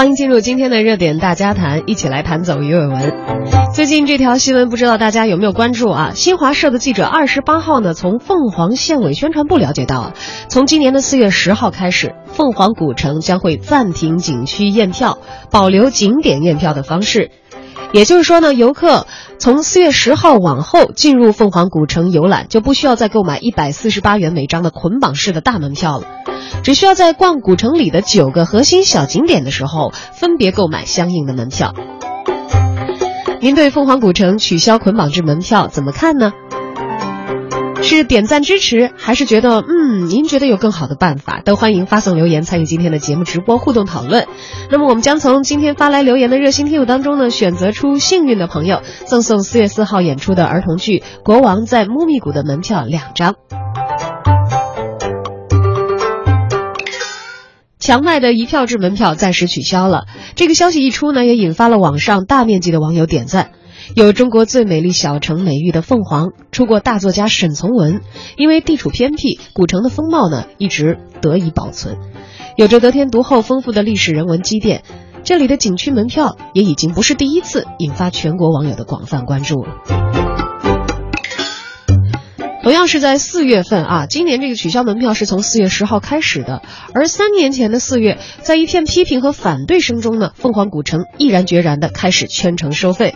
欢迎进入今天的热点大家谈，一起来谈走鱼尾纹。最近这条新闻不知道大家有没有关注啊？新华社的记者二十八号呢，从凤凰县委宣传部了解到，从今年的四月十号开始，凤凰古城将会暂停景区验票，保留景点验票的方式。也就是说呢，游客从四月十号往后进入凤凰古城游览，就不需要再购买一百四十八元每张的捆绑式的大门票了。只需要在逛古城里的九个核心小景点的时候，分别购买相应的门票。您对凤凰古城取消捆绑制门票怎么看呢？是点赞支持，还是觉得嗯，您觉得有更好的办法？都欢迎发送留言参与今天的节目直播互动讨论。那么我们将从今天发来留言的热心听友当中呢，选择出幸运的朋友，赠送四月四号演出的儿童剧《国王在穆密谷》的门票两张。强卖的一票制门票暂时取消了。这个消息一出呢，也引发了网上大面积的网友点赞。有“中国最美丽小城”美誉的凤凰，出过大作家沈从文，因为地处偏僻，古城的风貌呢一直得以保存。有着得天独厚、丰富的历史人文积淀，这里的景区门票也已经不是第一次引发全国网友的广泛关注了。同样是在四月份啊，今年这个取消门票是从四月十号开始的，而三年前的四月，在一片批评和反对声中呢，凤凰古城毅然决然地开始全程收费。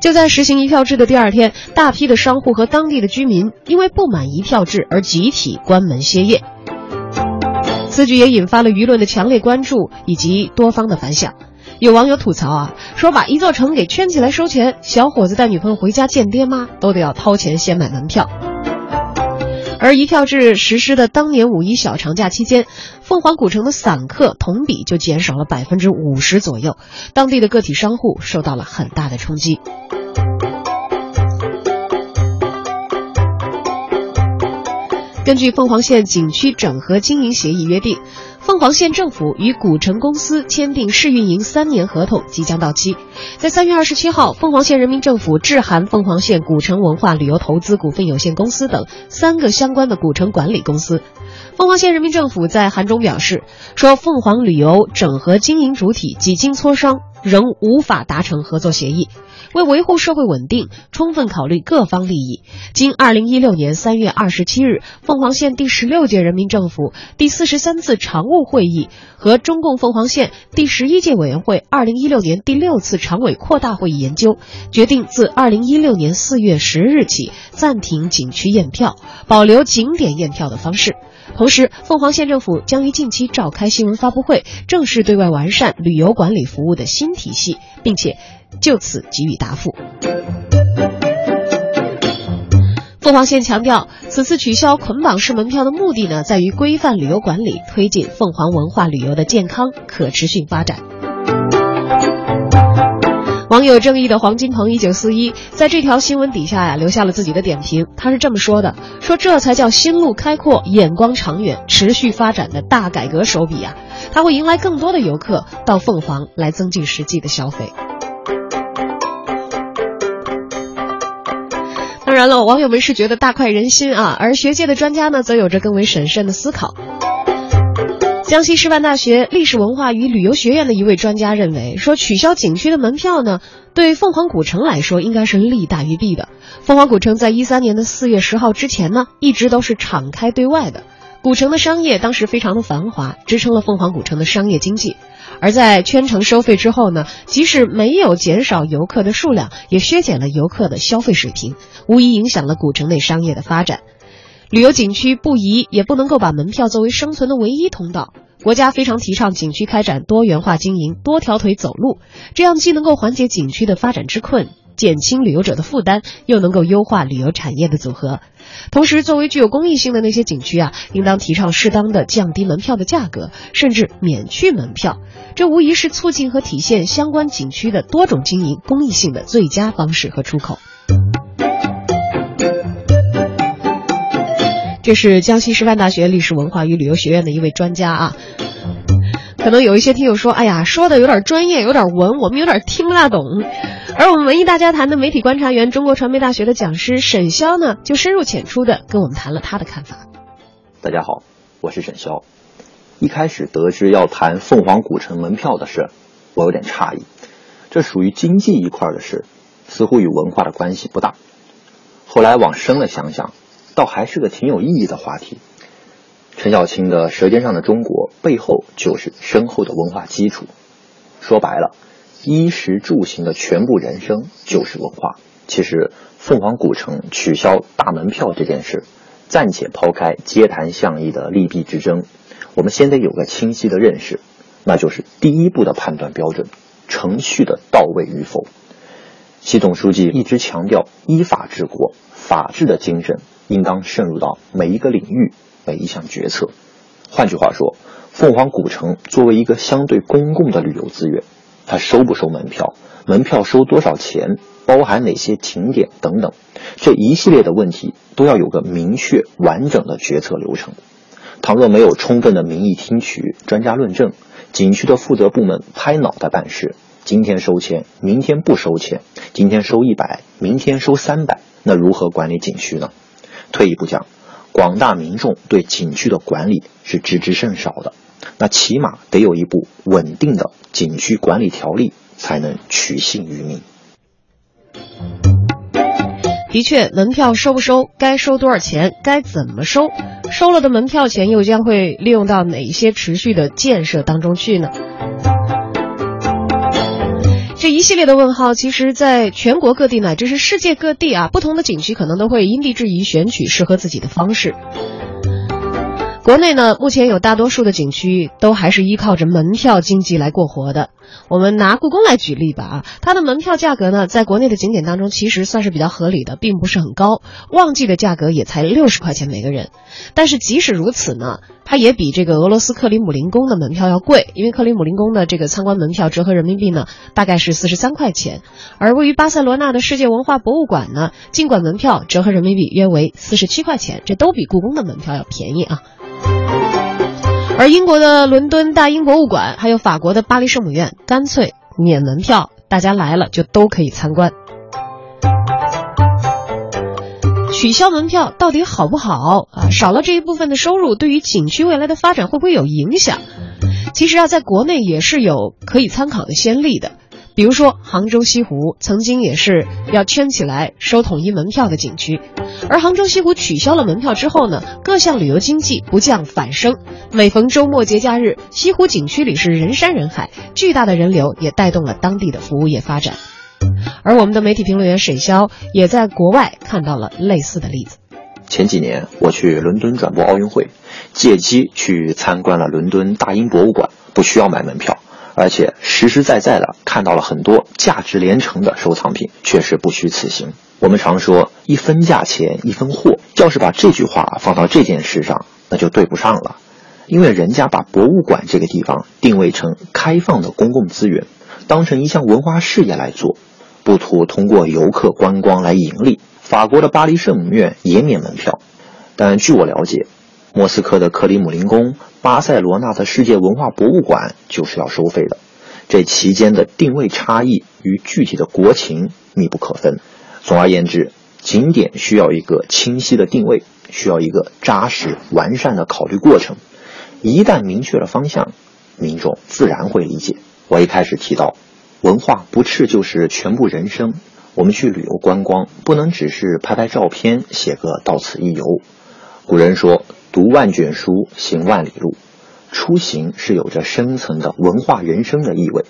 就在实行一票制的第二天，大批的商户和当地的居民因为不满一票制而集体关门歇业。此举也引发了舆论的强烈关注以及多方的反响。有网友吐槽啊，说把一座城给圈起来收钱，小伙子带女朋友回家见爹妈都得要掏钱先买门票。而一票制实施的当年五一小长假期间，凤凰古城的散客同比就减少了百分之五十左右，当地的个体商户受到了很大的冲击。根据凤凰县景区整合经营协议约定。凤凰县政府与古城公司签订试运营三年合同即将到期，在三月二十七号，凤凰县人民政府致函凤凰县古城文化旅游投资股份有限公司等三个相关的古城管理公司。凤凰县人民政府在函中表示，说凤凰旅游整合经营主体几经磋商，仍无法达成合作协议。为维护社会稳定，充分考虑各方利益，经二零一六年三月二十七日凤凰县第十六届人民政府第四十三次常务会议和中共凤凰县第十一届委员会二零一六年第六次常委扩大会议研究，决定自二零一六年四月十日起暂停景区验票，保留景点验票的方式。同时，凤凰县政府将于近期召开新闻发布会，正式对外完善旅游管理服务的新体系，并且。就此给予答复。凤凰县强调，此次取消捆绑式门票的目的呢，在于规范旅游管理，推进凤凰文化旅游的健康可持续发展。网友正义的黄金鹏一九四一在这条新闻底下呀，留下了自己的点评。他是这么说的：“说这才叫心路开阔、眼光长远、持续发展的大改革手笔啊！它会迎来更多的游客到凤凰来增进实际的消费。”当然了，网友们是觉得大快人心啊，而学界的专家呢，则有着更为审慎的思考。江西师范大学历史文化与旅游学院的一位专家认为，说取消景区的门票呢，对凤凰古城来说应该是利大于弊的。凤凰古城在一三年的四月十号之前呢，一直都是敞开对外的，古城的商业当时非常的繁华，支撑了凤凰古城的商业经济。而在圈城收费之后呢，即使没有减少游客的数量，也削减了游客的消费水平，无疑影响了古城内商业的发展。旅游景区不宜也不能够把门票作为生存的唯一通道。国家非常提倡景区开展多元化经营，多条腿走路，这样既能够缓解景区的发展之困。减轻旅游者的负担，又能够优化旅游产业的组合。同时，作为具有公益性的那些景区啊，应当提倡适当的降低门票的价格，甚至免去门票。这无疑是促进和体现相关景区的多种经营公益性的最佳方式和出口。这是江西师范大学历史文化与旅游学院的一位专家啊。可能有一些听友说：“哎呀，说的有点专业，有点文，我们有点听不大懂。”而我们文艺大家谈的媒体观察员、中国传媒大学的讲师沈潇呢，就深入浅出的跟我们谈了他的看法。大家好，我是沈潇。一开始得知要谈凤凰古城门票的事，我有点诧异。这属于经济一块的事，似乎与文化的关系不大。后来往深了想想，倒还是个挺有意义的话题。陈小青的《舌尖上的中国》背后就是深厚的文化基础。说白了，衣食住行的全部人生就是文化。其实，凤凰古城取消大门票这件事，暂且抛开街谈巷议的利弊之争，我们先得有个清晰的认识，那就是第一步的判断标准：程序的到位与否。习总书记一直强调依法治国，法治的精神应当渗入到每一个领域。每一项决策，换句话说，凤凰古城作为一个相对公共的旅游资源，它收不收门票？门票收多少钱？包含哪些景点等等，这一系列的问题都要有个明确完整的决策流程。倘若没有充分的民意听取、专家论证，景区的负责部门拍脑袋办事，今天收钱，明天不收钱，今天收一百，明天收三百，那如何管理景区呢？退一步讲。广大民众对景区的管理是知之甚少的，那起码得有一部稳定的景区管理条例，才能取信于民。的确，门票收不收，该收多少钱，该怎么收，收了的门票钱又将会利用到哪些持续的建设当中去呢？这一系列的问号，其实在全国各地乃至是世界各地啊，不同的景区可能都会因地制宜选取适合自己的方式。国内呢，目前有大多数的景区都还是依靠着门票经济来过活的。我们拿故宫来举例吧，啊，它的门票价格呢，在国内的景点当中其实算是比较合理的，并不是很高，旺季的价格也才六十块钱每个人。但是即使如此呢，它也比这个俄罗斯克里姆林宫的门票要贵，因为克里姆林宫的这个参观门票折合人民币呢，大概是四十三块钱，而位于巴塞罗那的世界文化博物馆呢，尽管门票折合人民币约为四十七块钱，这都比故宫的门票要便宜啊。而英国的伦敦大英博物馆，还有法国的巴黎圣母院，干脆免门票，大家来了就都可以参观。取消门票到底好不好啊？少了这一部分的收入，对于景区未来的发展会不会有影响？其实啊，在国内也是有可以参考的先例的。比如说，杭州西湖曾经也是要圈起来收统一门票的景区，而杭州西湖取消了门票之后呢，各项旅游经济不降反升。每逢周末节假日，西湖景区里是人山人海，巨大的人流也带动了当地的服务业发展。而我们的媒体评论员沈潇也在国外看到了类似的例子。前几年我去伦敦转播奥运会，借机去参观了伦敦大英博物馆，不需要买门票。而且实实在在的看到了很多价值连城的收藏品，确实不虚此行。我们常说一分价钱一分货，要是把这句话放到这件事上，那就对不上了。因为人家把博物馆这个地方定位成开放的公共资源，当成一项文化事业来做，不图通过游客观光来盈利。法国的巴黎圣母院也免门票，但据我了解。莫斯科的克里姆林宫、巴塞罗那的世界文化博物馆就是要收费的，这期间的定位差异与具体的国情密不可分。总而言之，景点需要一个清晰的定位，需要一个扎实完善的考虑过程。一旦明确了方向，民众自然会理解。我一开始提到，文化不斥就是全部人生。我们去旅游观光，不能只是拍拍照片，写个到此一游。古人说。读万卷书，行万里路。出行是有着深层的文化人生的意味。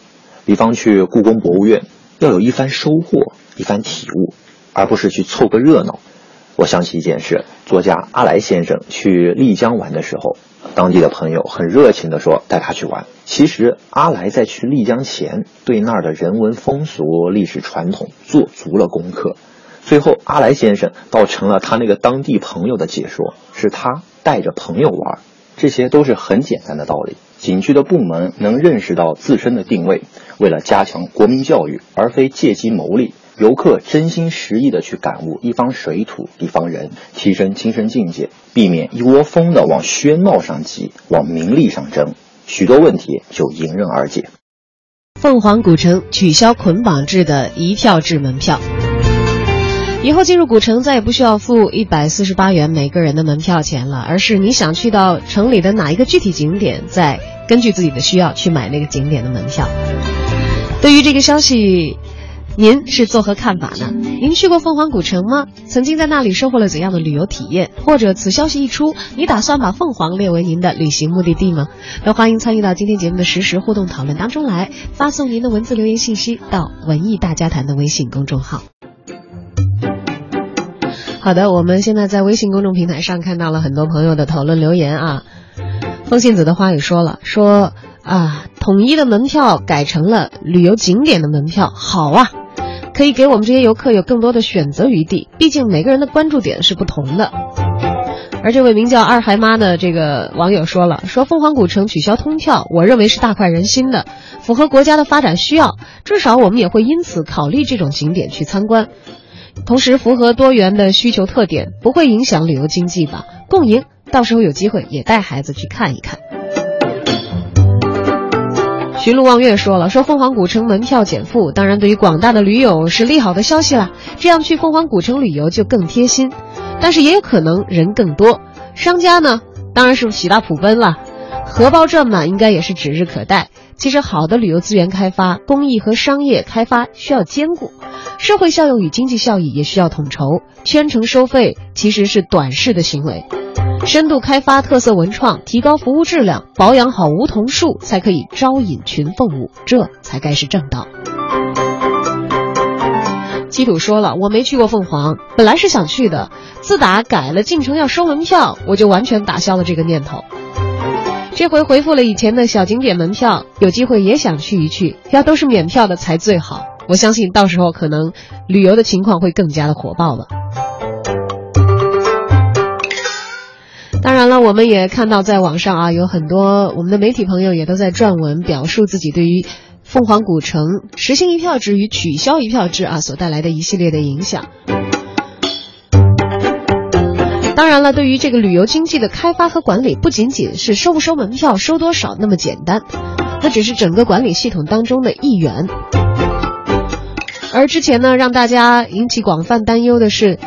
比方去故宫博物院，要有一番收获，一番体悟，而不是去凑个热闹。我想起一件事：作家阿来先生去丽江玩的时候，当地的朋友很热情地说带他去玩。其实阿来在去丽江前，对那儿的人文风俗、历史传统做足了功课。最后，阿来先生倒成了他那个当地朋友的解说，是他。带着朋友玩，这些都是很简单的道理。景区的部门能认识到自身的定位，为了加强国民教育，而非借机牟利。游客真心实意的去感悟一方水土、一方人，提升精神境界，避免一窝蜂的往喧闹上挤，往名利上争，许多问题就迎刃而解。凤凰古城取消捆绑制的一票制门票。以后进入古城再也不需要付一百四十八元每个人的门票钱了，而是你想去到城里的哪一个具体景点，再根据自己的需要去买那个景点的门票。对于这个消息，您是作何看法呢？您去过凤凰古城吗？曾经在那里收获了怎样的旅游体验？或者此消息一出，你打算把凤凰列为您的旅行目的地吗？都欢迎参与到今天节目的实时互动讨论当中来，发送您的文字留言信息到文艺大家谈的微信公众号。好的，我们现在在微信公众平台上看到了很多朋友的讨论留言啊。风信子的话语说了，说啊，统一的门票改成了旅游景点的门票，好啊，可以给我们这些游客有更多的选择余地。毕竟每个人的关注点是不同的。而这位名叫二孩妈的这个网友说了，说凤凰古城取消通票，我认为是大快人心的，符合国家的发展需要，至少我们也会因此考虑这种景点去参观。同时符合多元的需求特点，不会影响旅游经济吧？共赢，到时候有机会也带孩子去看一看。寻路望月说了，说凤凰古城门票减负，当然对于广大的驴友是利好的消息啦。这样去凤凰古城旅游就更贴心，但是也有可能人更多，商家呢当然是喜大普奔了，荷包赚满应该也是指日可待。其实好的旅游资源开发，公益和商业开发需要兼顾。社会效用与经济效益也需要统筹，圈层收费其实是短视的行为。深度开发特色文创，提高服务质量，保养好梧桐树，才可以招引群凤舞，这才该是正道。基土说了，我没去过凤凰，本来是想去的，自打改了进城要收门票，我就完全打消了这个念头。这回回复了以前的小景点门票，有机会也想去一去，要都是免票的才最好。我相信到时候可能旅游的情况会更加的火爆了。当然了，我们也看到在网上啊，有很多我们的媒体朋友也都在撰文表述自己对于凤凰古城实行一票制与取消一票制啊所带来的一系列的影响。当然了，对于这个旅游经济的开发和管理，不仅仅是收不收门票、收多少那么简单，它只是整个管理系统当中的一员。而之前呢，让大家引起广泛担忧的是，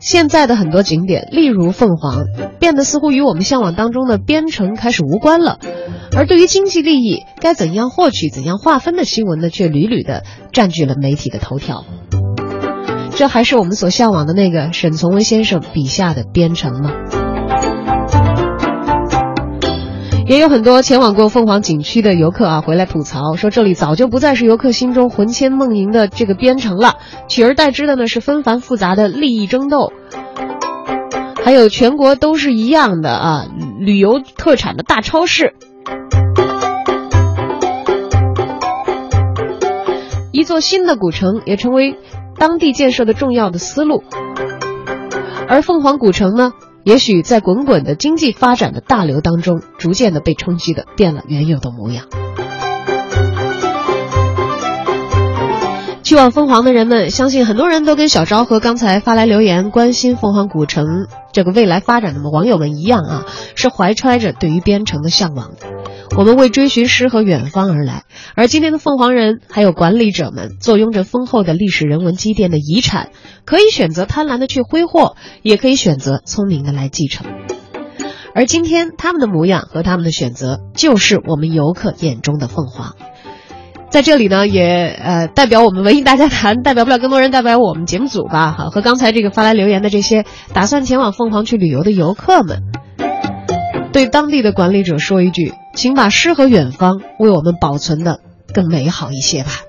现在的很多景点，例如凤凰，变得似乎与我们向往当中的边城开始无关了。而对于经济利益该怎样获取、怎样划分的新闻呢，却屡屡的占据了媒体的头条。这还是我们所向往的那个沈从文先生笔下的边城吗？也有很多前往过凤凰景区的游客啊，回来吐槽说，这里早就不再是游客心中魂牵梦萦的这个边城了，取而代之的呢是纷繁复杂的利益争斗，还有全国都是一样的啊，旅游特产的大超市。一座新的古城也成为当地建设的重要的思路，而凤凰古城呢？也许在滚滚的经济发展的大流当中，逐渐的被冲击的变了原有的模样。去往凤凰的人们，相信很多人都跟小昭和刚才发来留言关心凤凰古城这个未来发展的网友们一样啊，是怀揣着对于边城的向往的。我们为追寻诗和远方而来，而今天的凤凰人还有管理者们，坐拥着丰厚的历史人文积淀的遗产，可以选择贪婪的去挥霍，也可以选择聪明的来继承。而今天他们的模样和他们的选择，就是我们游客眼中的凤凰。在这里呢，也呃代表我们文艺大家谈，代表不了更多人，代表我们节目组吧，哈，和刚才这个发来留言的这些打算前往凤凰去旅游的游客们。对当地的管理者说一句，请把诗和远方为我们保存的更美好一些吧。